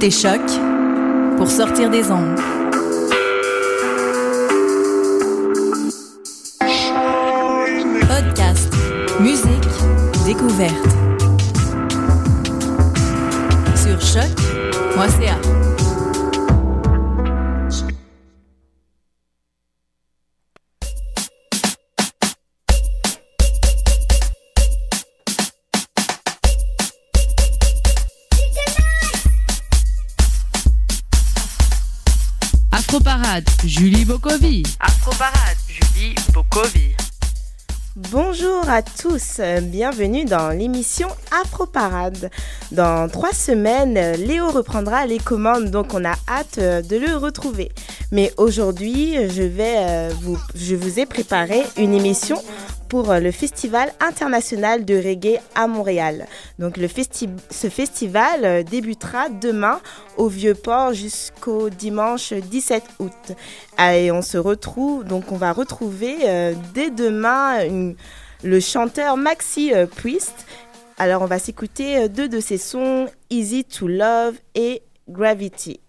Écoutez Choc pour sortir des ondes. Podcast, musique, découverte. Tous, bienvenue dans l'émission Afroparade. Dans trois semaines, Léo reprendra les commandes, donc on a hâte de le retrouver. Mais aujourd'hui, je vais euh, vous, je vous ai préparé une émission pour le Festival international de reggae à Montréal. Donc le ce festival euh, débutera demain au Vieux-Port jusqu'au dimanche 17 août. Et on se retrouve, donc on va retrouver euh, dès demain le chanteur Maxi Priest. Alors on va s'écouter deux de ses sons, Easy to Love et Gravity.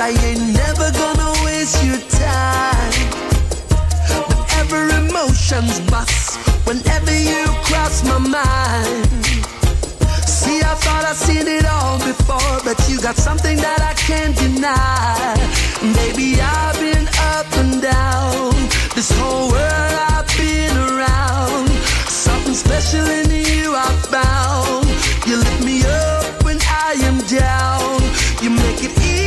I ain't never gonna waste your time. Whenever emotions bust, whenever you cross my mind. See, I thought I'd seen it all before, but you got something that I can't deny. Baby, I've been up and down. This whole world I've been around. Something special in you I found. You lift me up when I am down. You make it easy.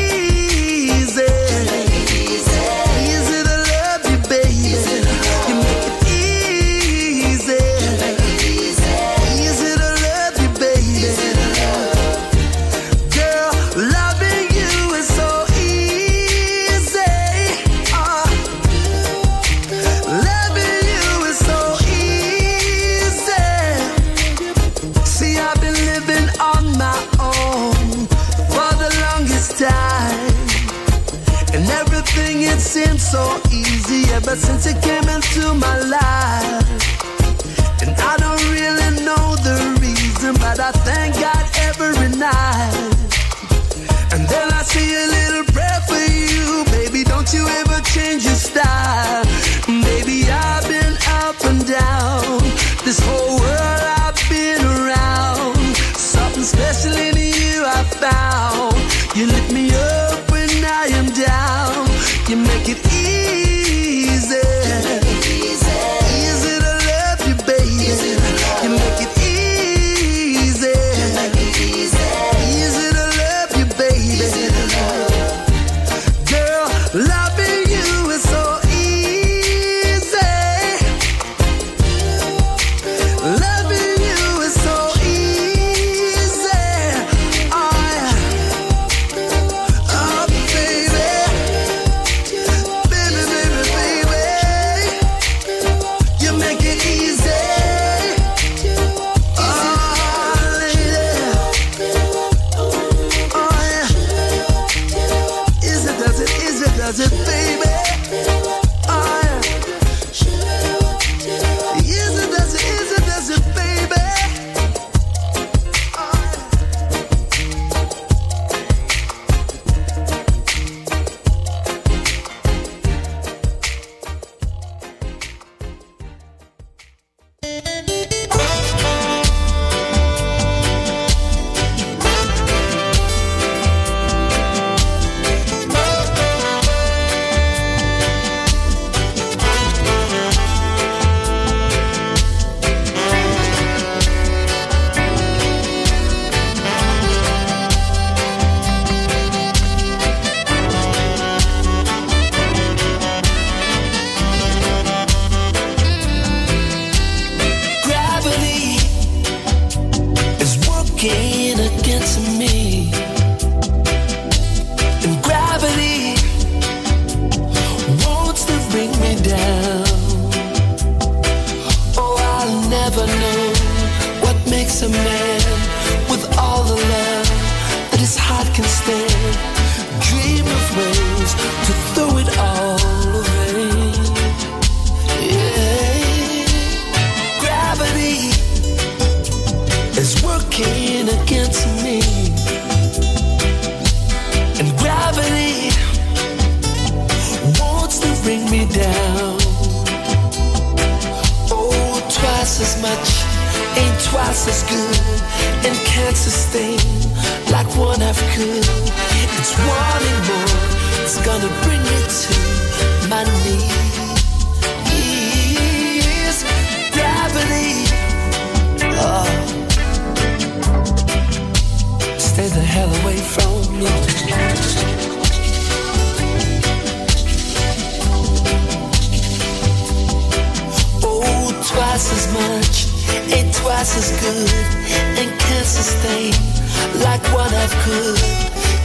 Like one half could.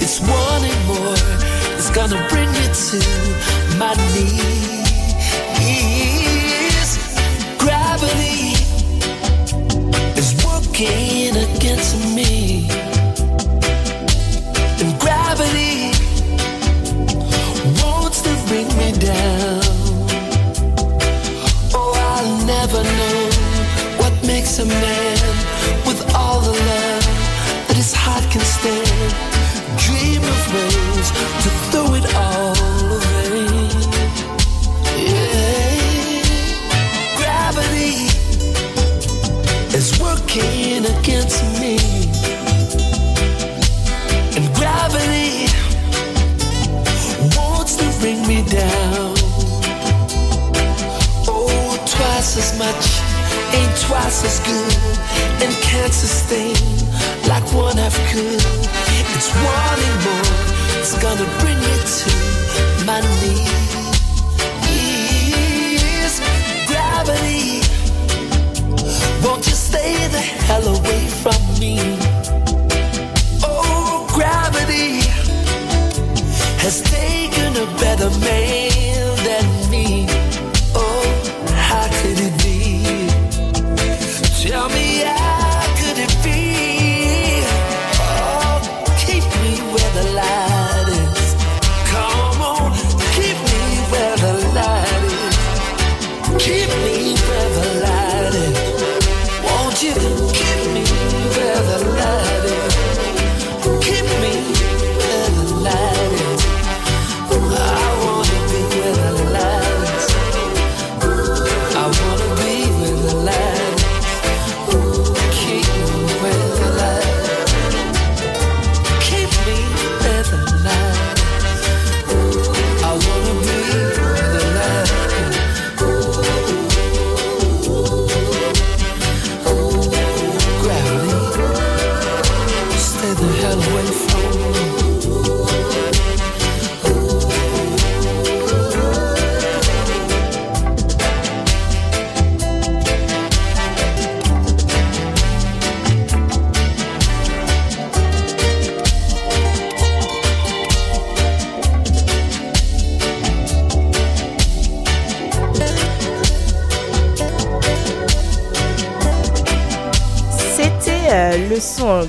It's wanting more, it's gonna bring me to my knees. Gravity is working against me, and gravity bring me down. Oh, I'll never know what makes a man ain't twice as good and can't sustain like one half could. It's wanting more, it's gonna bring me to my knees. Gravity, won't you stay the hell away from me? Oh, gravity has taken a better man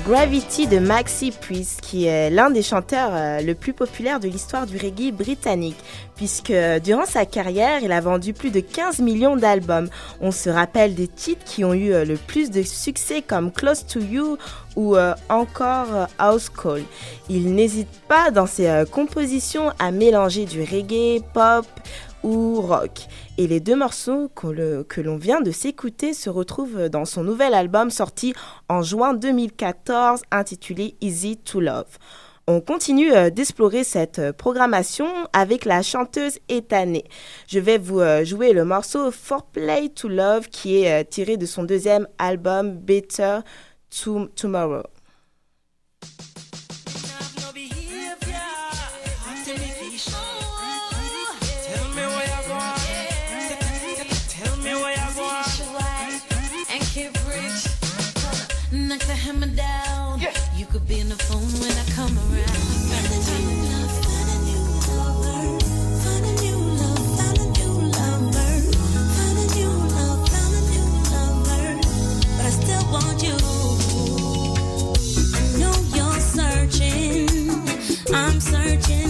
Gravity de Maxi Priest, qui est l'un des chanteurs euh, le plus populaire de l'histoire du reggae britannique, puisque euh, durant sa carrière, il a vendu plus de 15 millions d'albums. On se rappelle des titres qui ont eu euh, le plus de succès comme Close to You ou euh, encore House Call. Il n'hésite pas dans ses compositions à mélanger du reggae, pop ou rock. Et les deux morceaux que l'on vient de s'écouter se retrouvent dans son nouvel album sorti en juin 2014 intitulé Easy to Love. On continue euh, d'explorer cette euh, programmation avec la chanteuse Ethanée. Je vais vous euh, jouer le morceau For Play to Love qui est tiré de son deuxième album Better to Tomorrow. down. You could be in the phone when I come around. Find new new new new But I still want you. I know you're searching. I'm searching.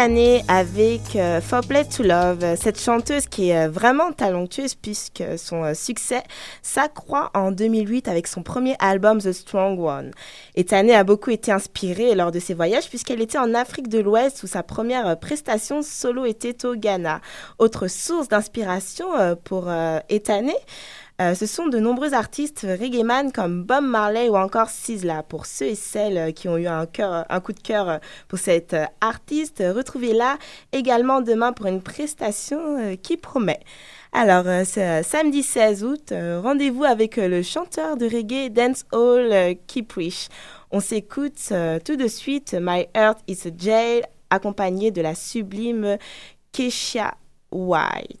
année avec euh, For to Love, cette chanteuse qui est euh, vraiment talentueuse puisque son euh, succès s'accroît en 2008 avec son premier album The Strong One. Et a beaucoup été inspirée lors de ses voyages puisqu'elle était en Afrique de l'Ouest où sa première euh, prestation solo était au Ghana. Autre source d'inspiration pour Etané, euh, ce sont de nombreux artistes reggaeman comme Bob Marley ou encore Sizzla. Pour ceux et celles euh, qui ont eu un, euh, coup de cœur pour cet artiste, retrouvez-la également demain pour une prestation qui promet. Alors, ce samedi 16 août, rendez-vous avec le chanteur de reggae Dance Hall Kiprish. On s'écoute tout de suite My Heart is a Jail accompagné de la sublime Keisha White.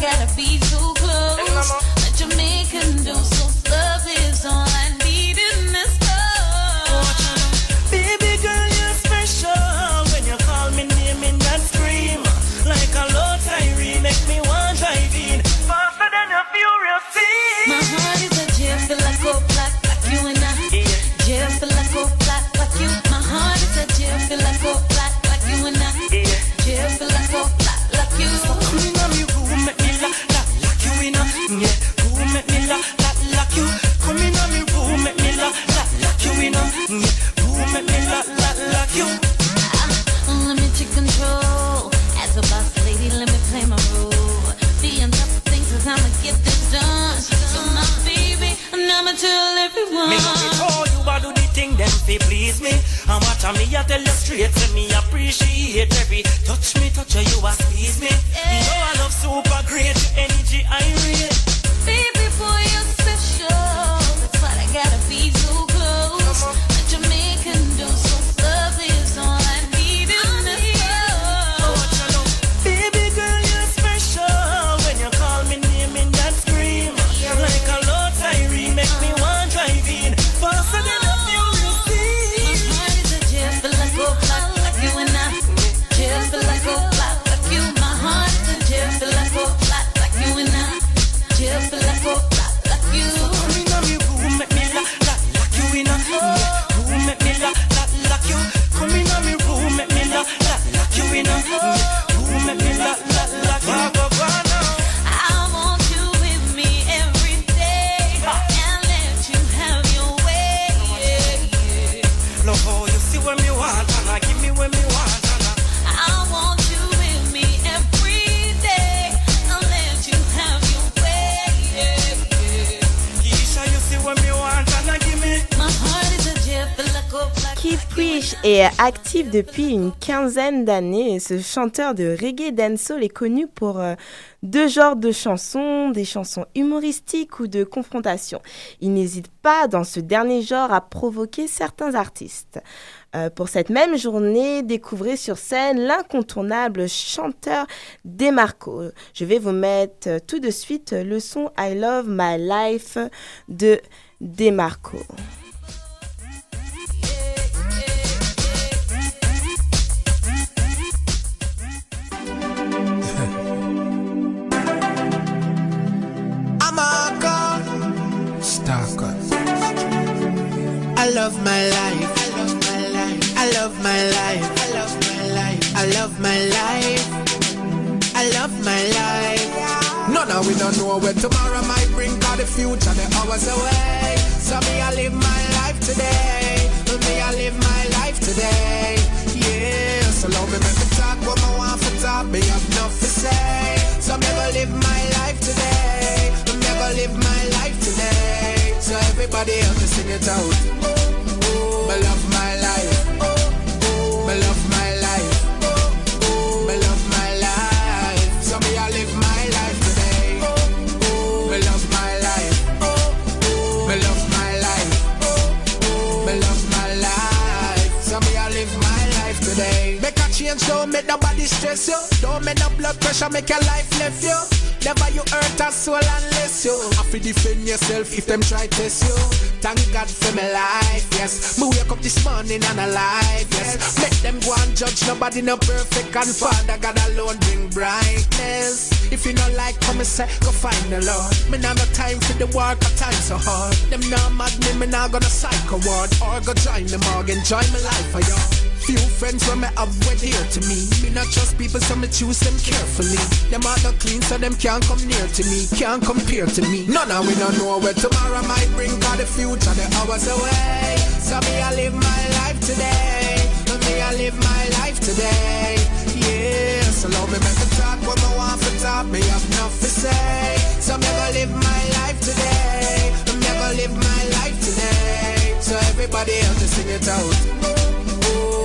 gotta be too please me. And watch a me, I tell you straight, depuis une quinzaine d'années ce chanteur de reggae dancehall est connu pour euh, deux genres de chansons, des chansons humoristiques ou de confrontation. Il n'hésite pas dans ce dernier genre à provoquer certains artistes. Euh, pour cette même journée, découvrez sur scène l'incontournable chanteur Demarco. Je vais vous mettre euh, tout de suite le son I Love My Life de Demarco. I love my life. I love my life. I love my life. I love my life. I love my life. I love my. No, no, we don't know where tomorrow might bring. Cause the future, the hours away. So me, I live my life today. Me, I live my life today. Yeah, so long me make me talk what I want for talk. Me have enough to say. So me go live my life today. Me go live my life today. So everybody else just sing it out. Stress you. Don't make no blood pressure, make your life left you. Never you hurt a soul unless you have to defend yourself if them try test you. Thank God for my life, yes. Me wake up this morning and alive, yes. Make them go and judge nobody no perfect and Father God alone bring brightness. If you not like come and say, go find the Lord. Me nah no time for the work, I time so hard. Them not mad me, me nah gonna psycho ward or go join them or enjoy my life for y'all. Few friends when me have wed here to me. Me not trust people, so me choose them carefully. Them are not clean, so them can't come near to me, can't compare to me. None of we don't know where tomorrow might bring, cause the future, the hours away. So me, I live my life today. Me, I live my life today. Yeah, so love me, make me talk what I want for talk. Me have enough to say. So me, go live my life today. Me, go live my life today. So everybody else just sing it out.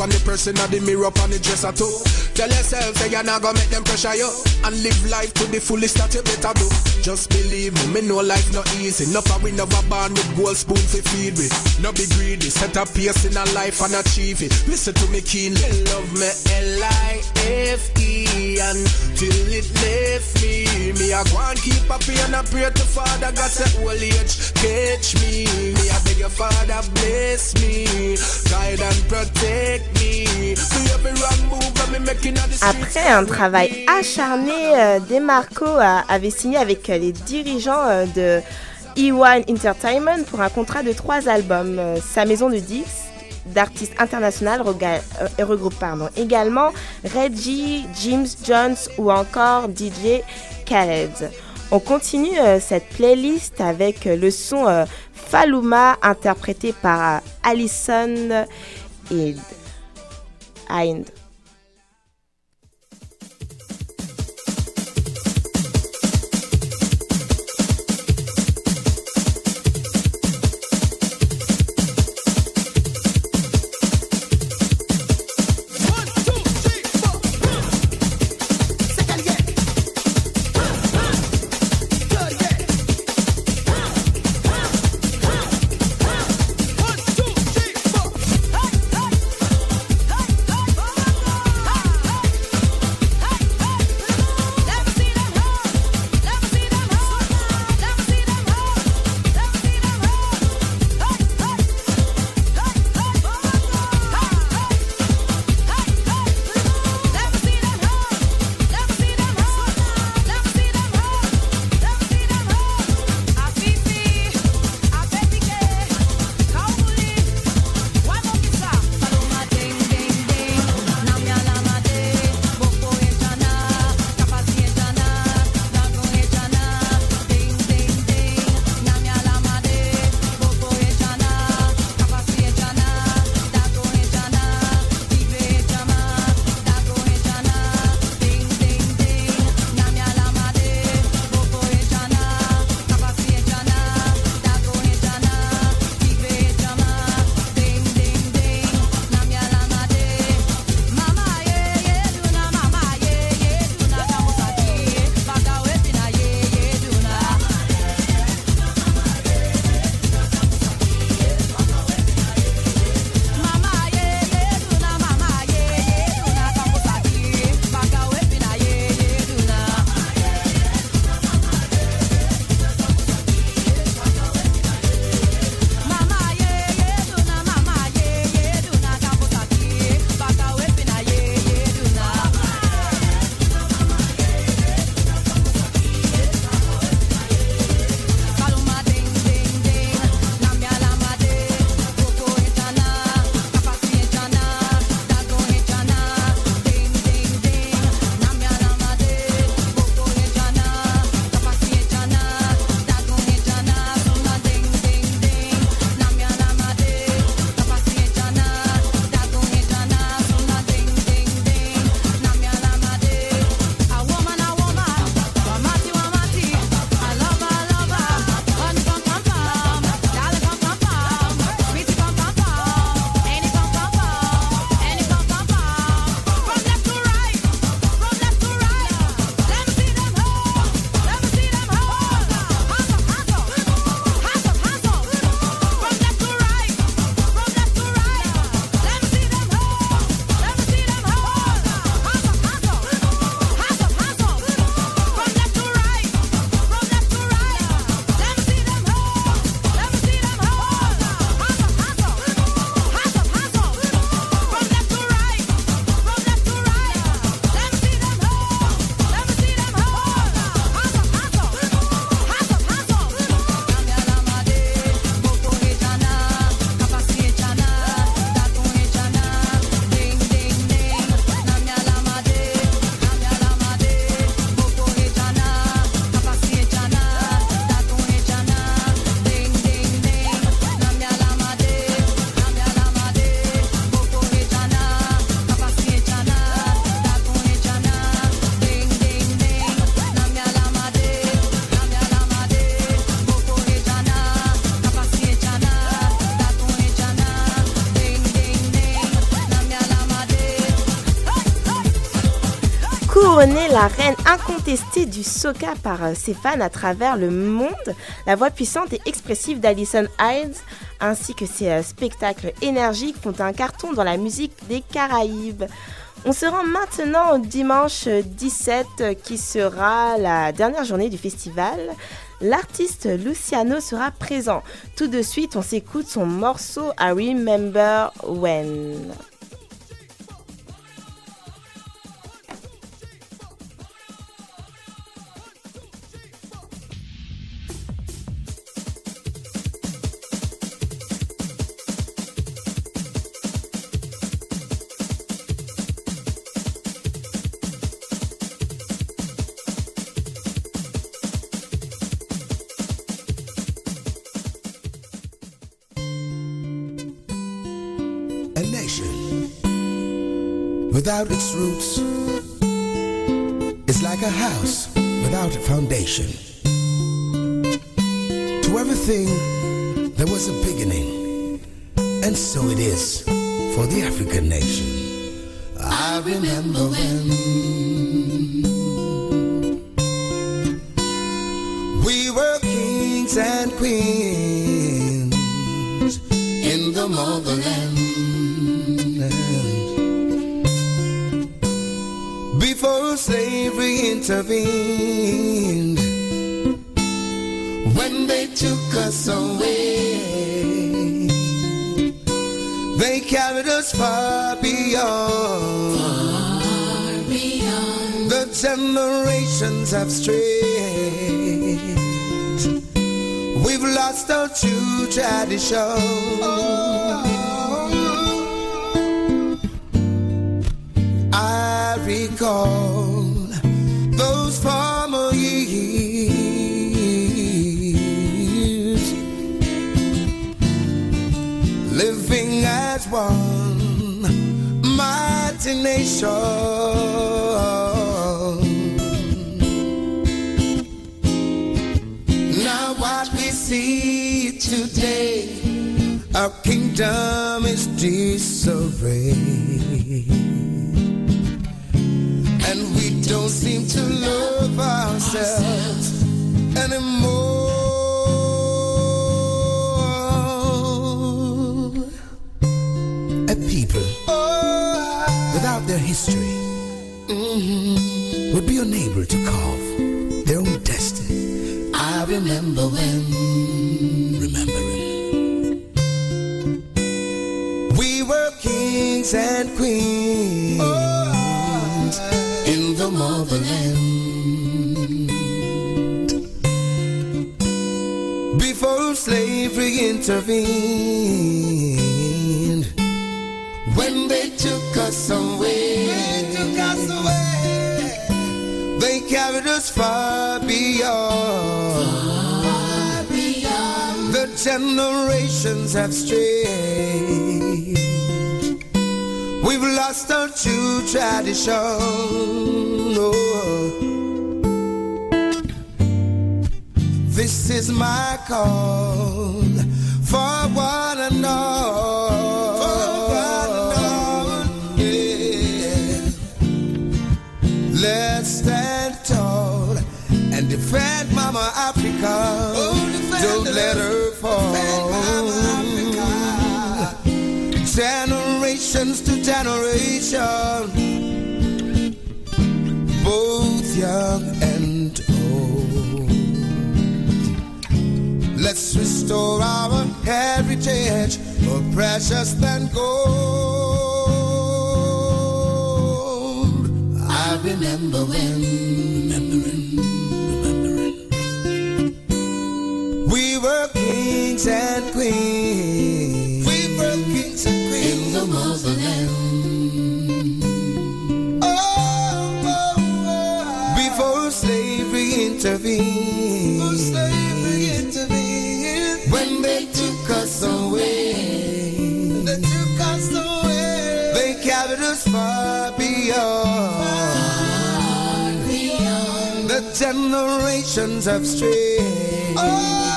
on the person of the mirror on the dresser too. Tell yourself that you're not gonna make them pressure you and live life to the fullest that you better do. Just believe me, me know life not easy. Of we never born with gold spoon to feed with. No be greedy, set a pace in a life and achieve it. Listen to me keenly. Love me L-I-F-E until it left me. Me I go and keep happy and I pray to Father God say old age catch me. Me I beg your Father bless me, guide and protect Après un travail acharné, euh, Demarco a- avait signé avec euh, les dirigeants euh, de E1 Entertainment pour un contrat de trois albums. Euh, Sa maison de disques d'artistes internationaux euh, regroupe également Reggie, James Jones ou encore DJ Khaled. On continue euh, cette playlist avec euh, le son euh, Faluma interprété par euh, Alison et Hind. La reine incontestée du soca par euh, ses fans à travers le monde, la voix puissante et expressive d'Alison Hines ainsi que ses euh, spectacles énergiques font un carton dans la musique des Caraïbes. On se rend maintenant au dimanche 17 euh, qui sera la dernière journée du festival. L'artiste Luciano sera présent. Tout de suite, on s'écoute son morceau I Remember When. Without its roots is like a house without a foundation. To everything, there was a beginning, and so it is for the African nation. I remember when we were kings and queens intervened, when they took us away, they carried us far beyond. far beyond. The generations have strayed. We've lost our true tradition. I recall mighty nation. Now what we see today, our kingdom is disarray. And we don't seem to love ourselves anymore. Intervened, when they took us away, they carried us far beyond. The generations have strayed. We've lost our true tradition. Oh. This is my call Africa. Don't let her fall. Generations to generation, both young and old. Let's restore our heritage, more precious than gold. I remember when, kings and queens. We were kings and queens in the motherland. Oh, oh, oh. Before slavery intervened. Before slavery intervened. When they took us away. They took us away. They carried us far beyond. The generations have strayed. Oh,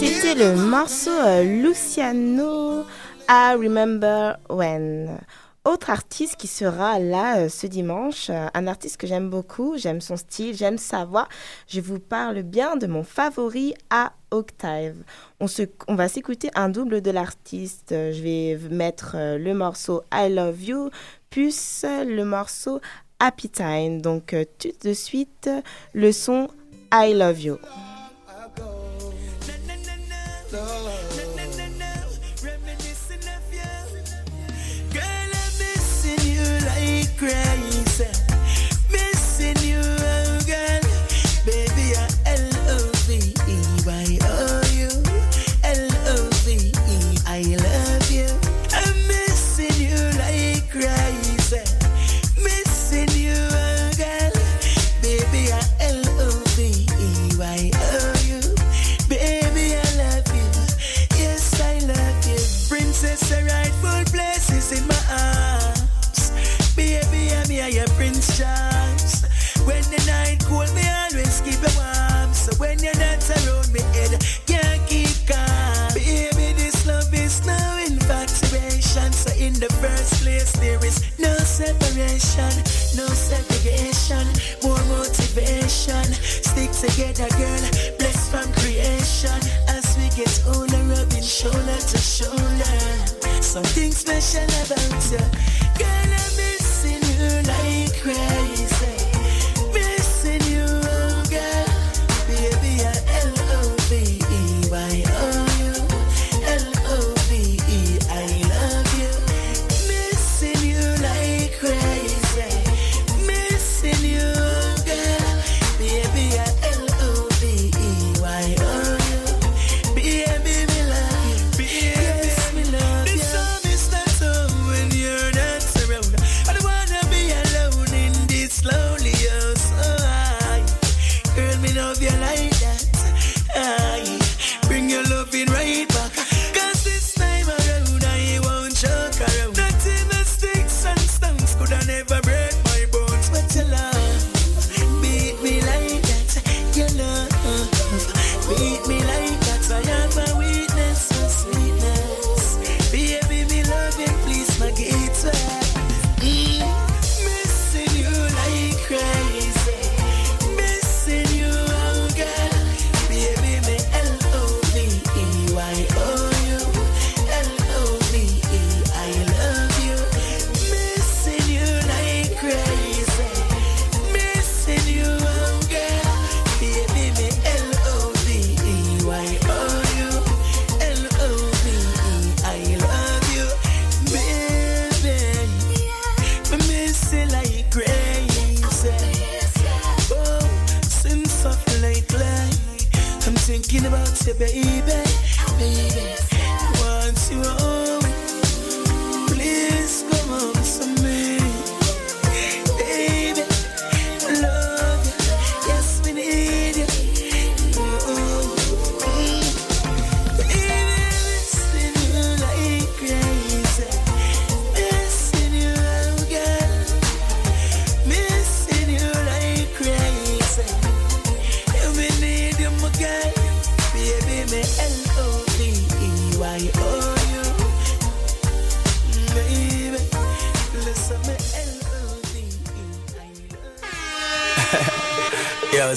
C'était le morceau euh, Luciano. I remember when. Autre artiste qui sera là euh, ce dimanche, euh, un artiste que j'aime beaucoup, j'aime son style, j'aime sa voix. Je vous parle bien de mon favori à Octave. On, va s'écouter un double de l'artiste. Euh, Je vais mettre le morceau I Love You euh, le morceau Happy Time. Donc tout de suite, le son I Love You. Crazy. Separation, no segregation, more motivation. Stick together, girl, blessed from creation. As we get older, rubbing shoulder to shoulder. Something special about you. You, baby. Baby,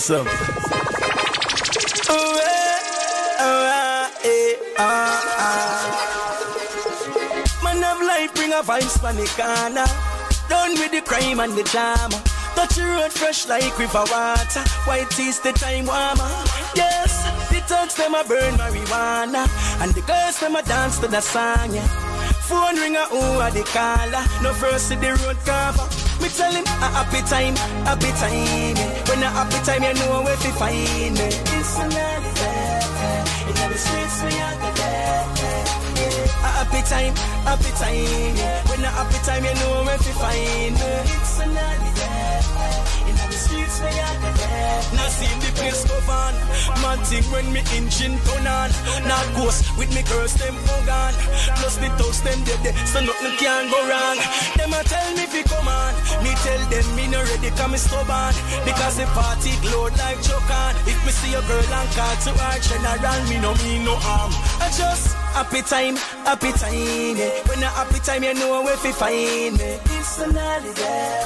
Ah, ah, ah. Man of life bring a vibes pan the corner. Done with the crime and the drama. Touch the road fresh like river water. White is the time warmer. Yes, the thugs them a burn marijuana. And the girls them a dance to the song, yeah. Phone a who a the caller. No first to the road cover. Me tell him a happy time, happy time. yeah. When a happy time, you know where to find me. It's another day. In the streets we are the. A happy time, happy time. When a happy time, you know where to find me. It's another day. The streets we are the day. Now see the place go on. Man think when me engine turn on. Not ghost with me girls them hug on. Plus the toast them dead there, so nothing can go wrong. Them a tell me fi come on. Me tell them me no ready, come me stubborn. Because the party glowed like choke. If me see a girl and call to her general, me no mean no harm. I just happy time, happy time. Yeah. When a happy time, you know where fi find me. It's a holiday.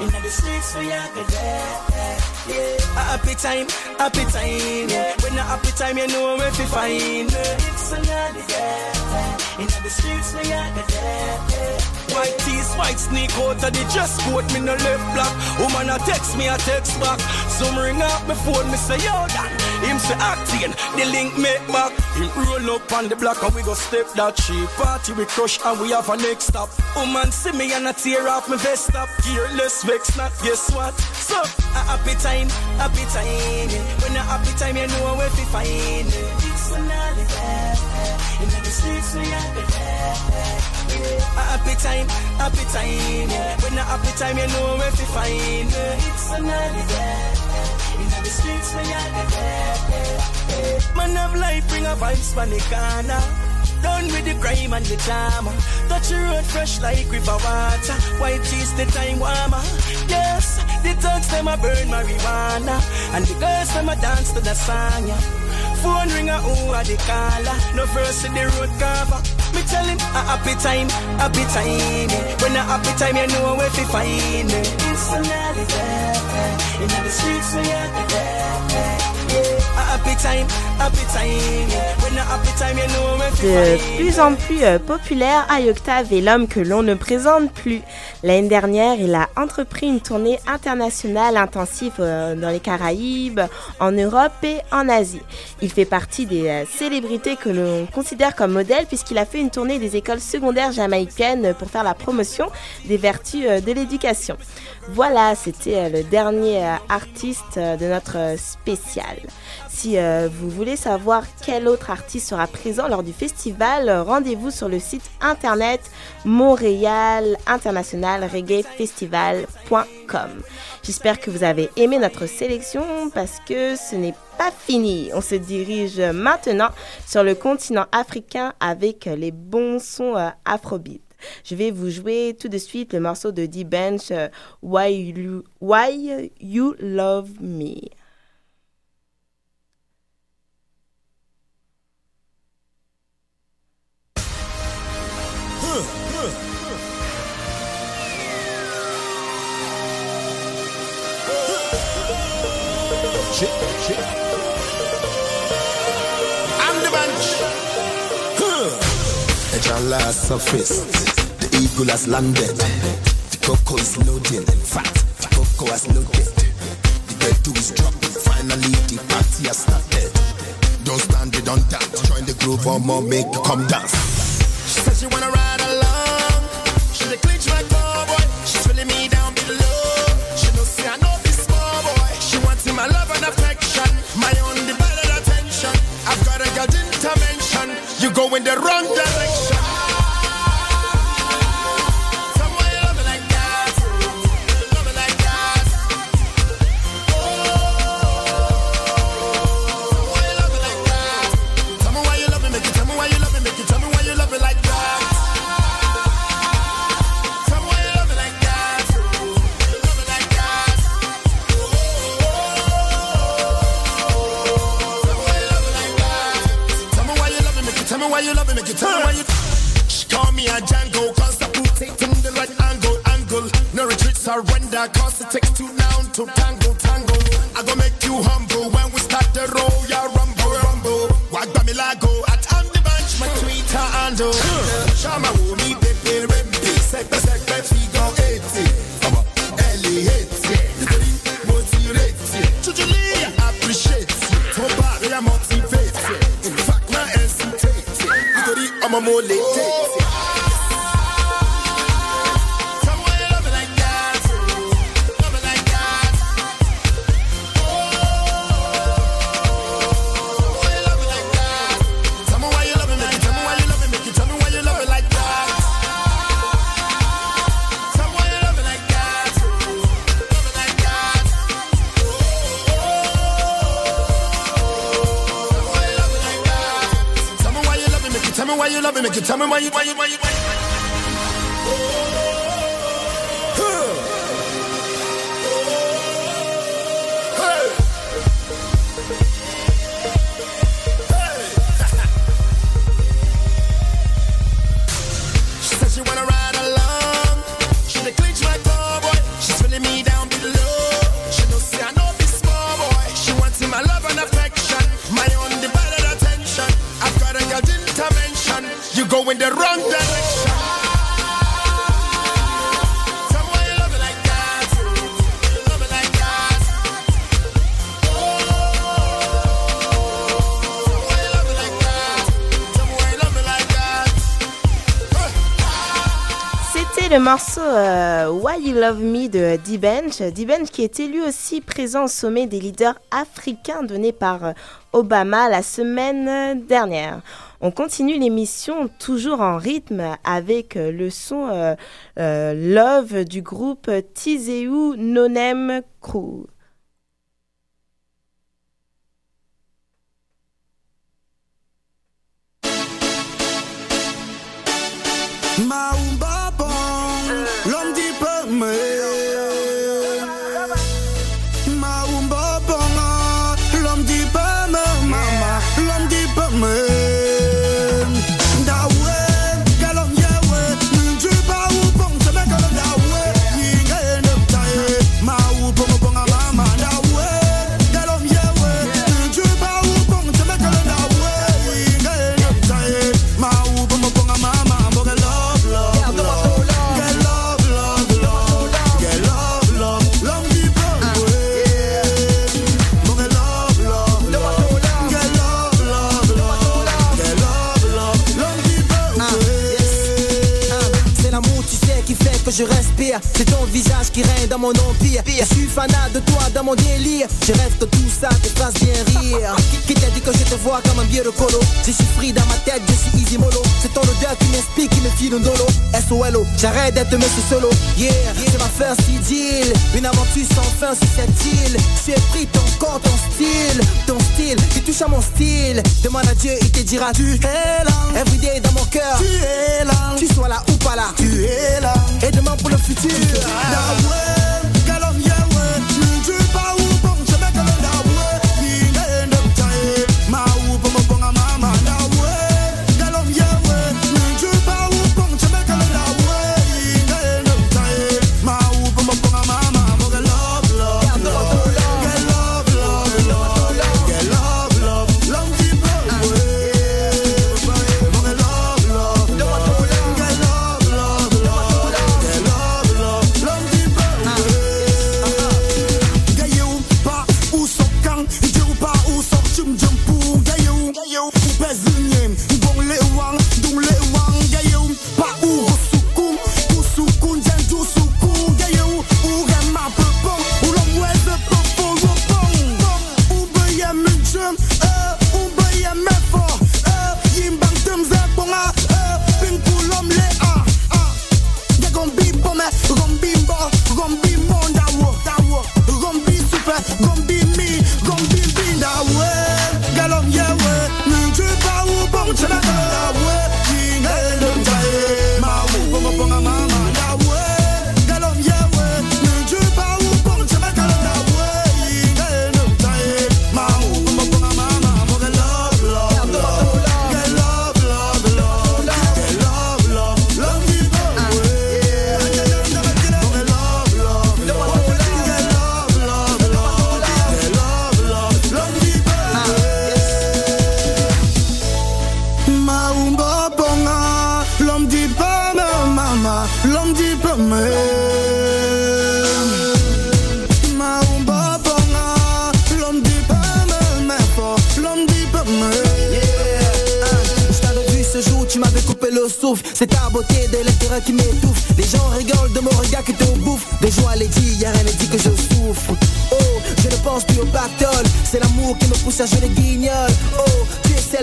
In the streets we are good. Happy time, happy time. Yeah. When a happy time, you know where fi find. It's a holiday. In the streets we are good. White tees, white sneak out of the dress coat, me no left block. Woman a text me, a text back. Some ring up my phone, me say yo Dan. Him say acting, the link make back. Him roll up on the block and we go step that cheap party we crush and we have a next stop. Woman see me and I tear off my vest up. Gearless vex not, guess what? So a happy time, happy time. When a happy time, you know where to find me. It's an. In the streets we the a happy time, happy time. When a happy time, you know where to find me. It's an. In the streets we are the Man of life bring a vibes from the corner. Done with the crime and the drama. Touch the road fresh like river water. White is the time warmer. Yes, the thugs them a burn marijuana. And the girls them a dance to the song. Yeah. Phone ring a who a the caller. No first in the road cover. Me tell him a happy time, happy time. When a happy time, you know where to find me. It's an holiday. In the streets we are the yeah. De plus en plus euh, populaire, High Octave est l'homme que l'on ne présente plus. L'année dernière, il a entrepris une tournée internationale intensive euh, dans les Caraïbes, en Europe et en Asie. Il fait partie des euh, célébrités que l'on considère comme modèles puisqu'il a fait une tournée des écoles secondaires jamaïcaines pour faire la promotion des vertus de l'éducation. Voilà, c'était euh, le dernier euh, artiste euh, de notre spécial. Si vous voulez savoir quel autre artiste sera présent lors du festival, rendez-vous sur le site internet Montréal International Reggae Festival.com. J'espère que vous avez aimé notre sélection parce que ce n'est pas fini. On se dirige maintenant sur le continent africain avec les bons sons afrobeat. Je vais vous jouer tout de suite le morceau de D-Bench euh, Why, You- Love Me. At your last the eagle has landed. The cocoa is loading. In fact, the cocoa has loaded. The ghetto is dropping. Finally, the party has started. Don't stand it, don't dance. Join the groove or more, make you come dance. She says she wanna ride along. She the clinch like boy. She's feeling me down below. She knows say I know this small boy. She wants my love and affection, my undivided attention. I've got a girl intervention. You go in the wrong direction. A cause the boot taking the right angle, angle. No retreat, surrender, cause it takes two now to tango, tango. I go make you humble when we start the roll, yeah, rumble, rumble. Wag me lago, at on the bench, my Twitter handle. Tell me why you, why you, why you, morceau euh, Why You Love Me de D-Bench. D-Bench qui est élu aussi présent au sommet des leaders africains donné par euh, Obama la semaine dernière. On continue l'émission toujours en rythme avec euh, le son Love du groupe Tizeu Nonem Crew. C'est ton visage qui règne dans mon empire. Je suis fanat de toi dans mon délire. Je que tout ça te fasse bien rire. Qui t'a dit que je te vois comme un vieux de colo? Je suis free dans ma tête, je suis easy mollo. C'est ton odeur qui m'explique, qui me file un dolo. SOLO, j'arrête d'être monsieur solo. Yeah, c'est ma first deal. Une aventure sans fin sur cette île. Tu es pris ton corps, ton style. Ton style qui touche à mon style. Demande à Dieu, il te dira tu es là. Everyday dans mon cœur. Tu es là. Tu sois là ou pas là. Tu es là. Et demain pour le futur. Dawe, galon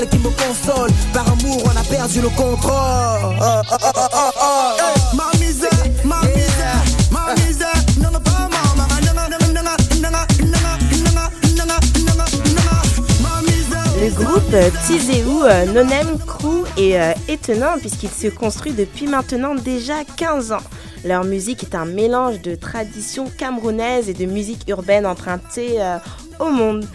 qui me console. Par amour, on a perdu le contrôle. Oh, oh, oh, oh, oh, oh. Le groupe euh, Tizéou euh, Nonem Crew est euh, étonnant puisqu'il se construit depuis maintenant déjà 15 ans. Leur musique est un mélange de traditions camerounaises et de musique urbaine empruntée euh, au monde.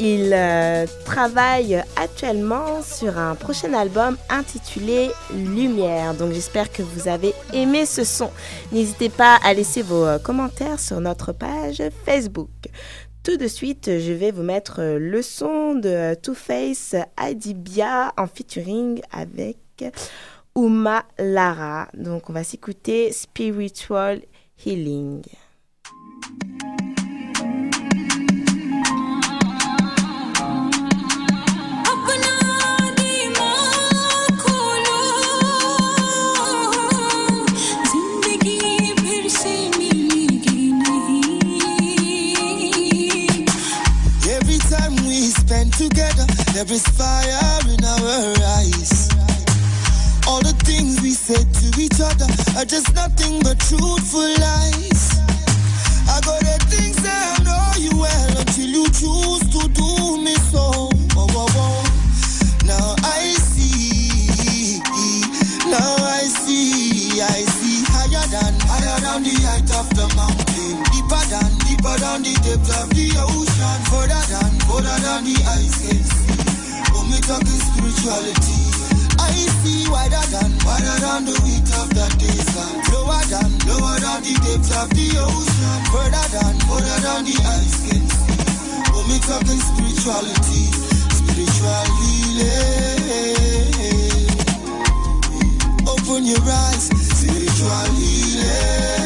Ils euh, travaillent actuellement sur un prochain album intitulé Lumière. Donc j'espère que vous avez aimé ce son. N'hésitez pas à laisser vos euh, commentaires sur notre page Facebook. Tout de suite, je vais vous mettre euh, le son de Two Face Adibia en featuring avec Uma Lara. Donc on va s'écouter Spiritual Healing. Together, there is fire in our eyes. All the things we said to each other are just nothing but truthful lies. I got the things that I know you well until you choose to do me so. Whoa, whoa, whoa. Now I see, now I see, I see higher than, higher than the height of the mountain, deeper than, deeper than the depth of the ocean, further than, further than the eyes can see. When we talking spirituality, I see wider than, wider than the width of the desert, lower than, lower than the depth of the ocean, further than, further than the eyes can see. When we talking spirituality, spiritual healing. Open your eyes, spiritual healing.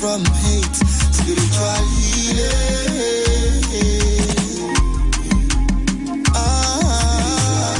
From hate, spiritual healing. Ah.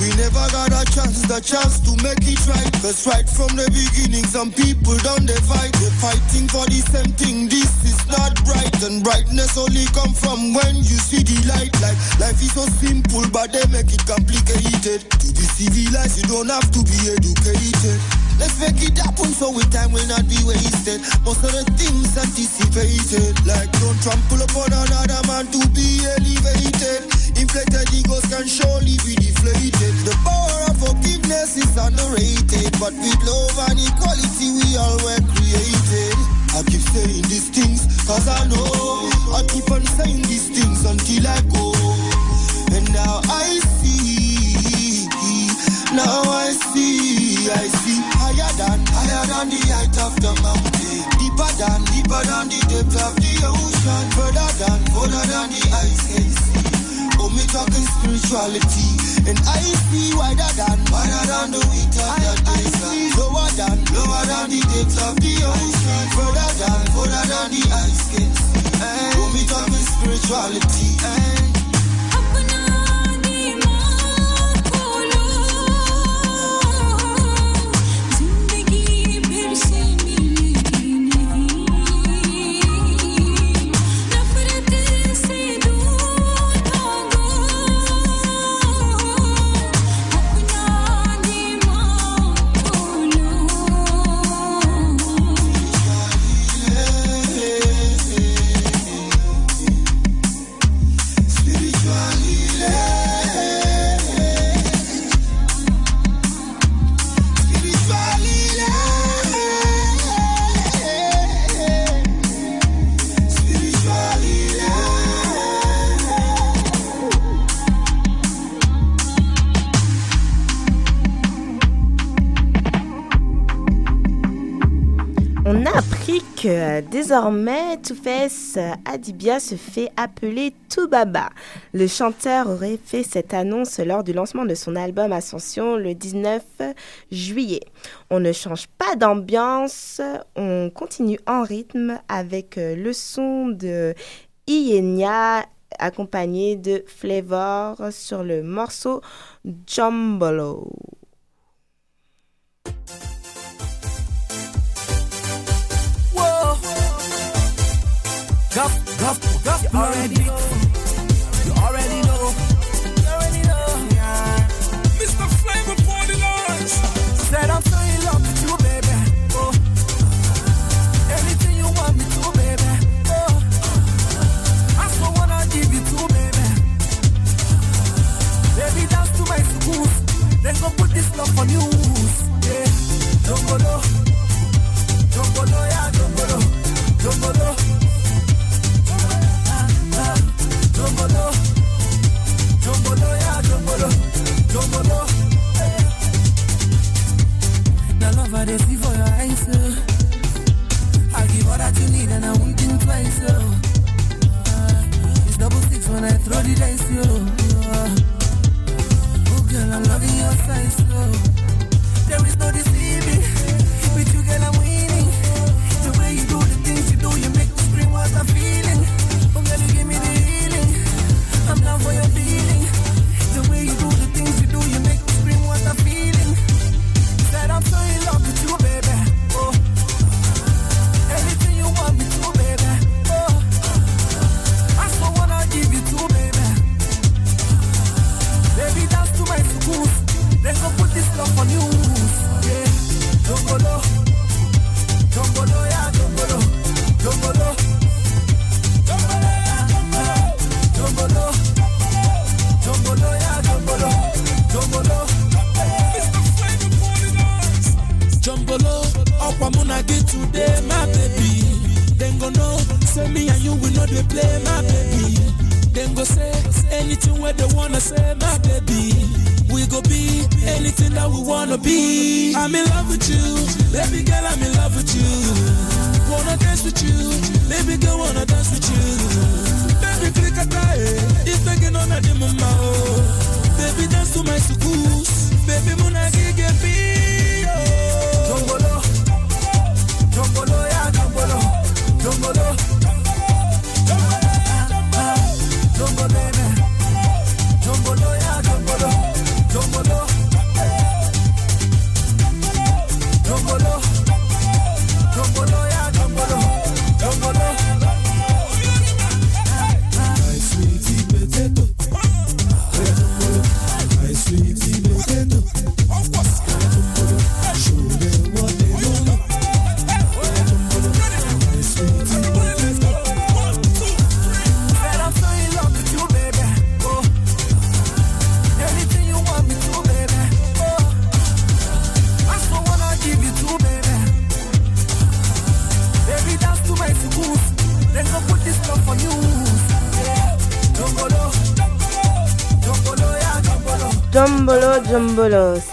We never got a chance, the chance to make it right. Cause right from the beginning, some people done they fight. They're fighting for the same thing. This is not bright, and brightness only come from when you see the light. Like life is so simple, but they make it complicated. To be civilized, you don't have to be educated. Let's make it happen so with time will not be wasted. Most of the things anticipated, like don't trample upon another man to be elevated. Inflated egos can surely be deflated. The power of forgiveness is underrated, but with love and equality we all were created. I keep saying these things cause I know I keep on saying these things until I go. And now I see, now I see, I see higher than, higher than the height of the mountain, deeper than, deeper than the depth of the ocean, further than, further than the eyes can see. Now me talking spirituality, and I see wider than wider than the wheat of the place. I see Lower than lower than the depths of the ocean, further than further than the ice skates. Now me talking spirituality. And désormais euh, Adibia se fait appeler Toubaba. Le chanteur aurait fait cette annonce lors du lancement de son album Ascension le 19 juillet. On ne change pas d'ambiance, on continue en rythme avec euh, le son de Ienia accompagné de Flavor sur le morceau Jumbolo. Guff, guff, guff, you already know. You already know. You already know. Yeah. Mr. Flavour Party Said I'm so in love with you, baby. Oh. everything you want me to, baby. Oh. I so wanna give you to, baby. Baby, dance to my schools. Then go put this love on news. Don't go low. Don't go low, yeah. Don't go low. Don't go low. I just see for your answer.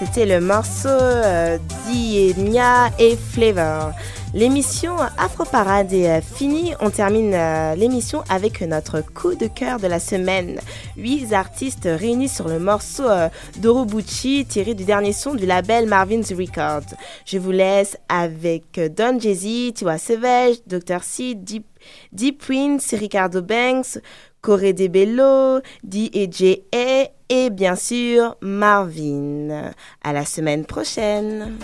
c'était le morceau euh, et Flavor. L'émission Afro Parade est euh, finie. On termine euh, l'émission avec notre coup de cœur de la semaine. Huit artistes réunis sur le morceau euh, d'Orobuchi tiré du dernier son du label Marvin's Records. Je vous laisse avec euh, Don Jay-Z, Tiwa Savage, Dr. C, Deep, Deep Prince, Ricardo Banks, Corey De Bello, DJA et bien sûr Marvin. À la semaine prochaine.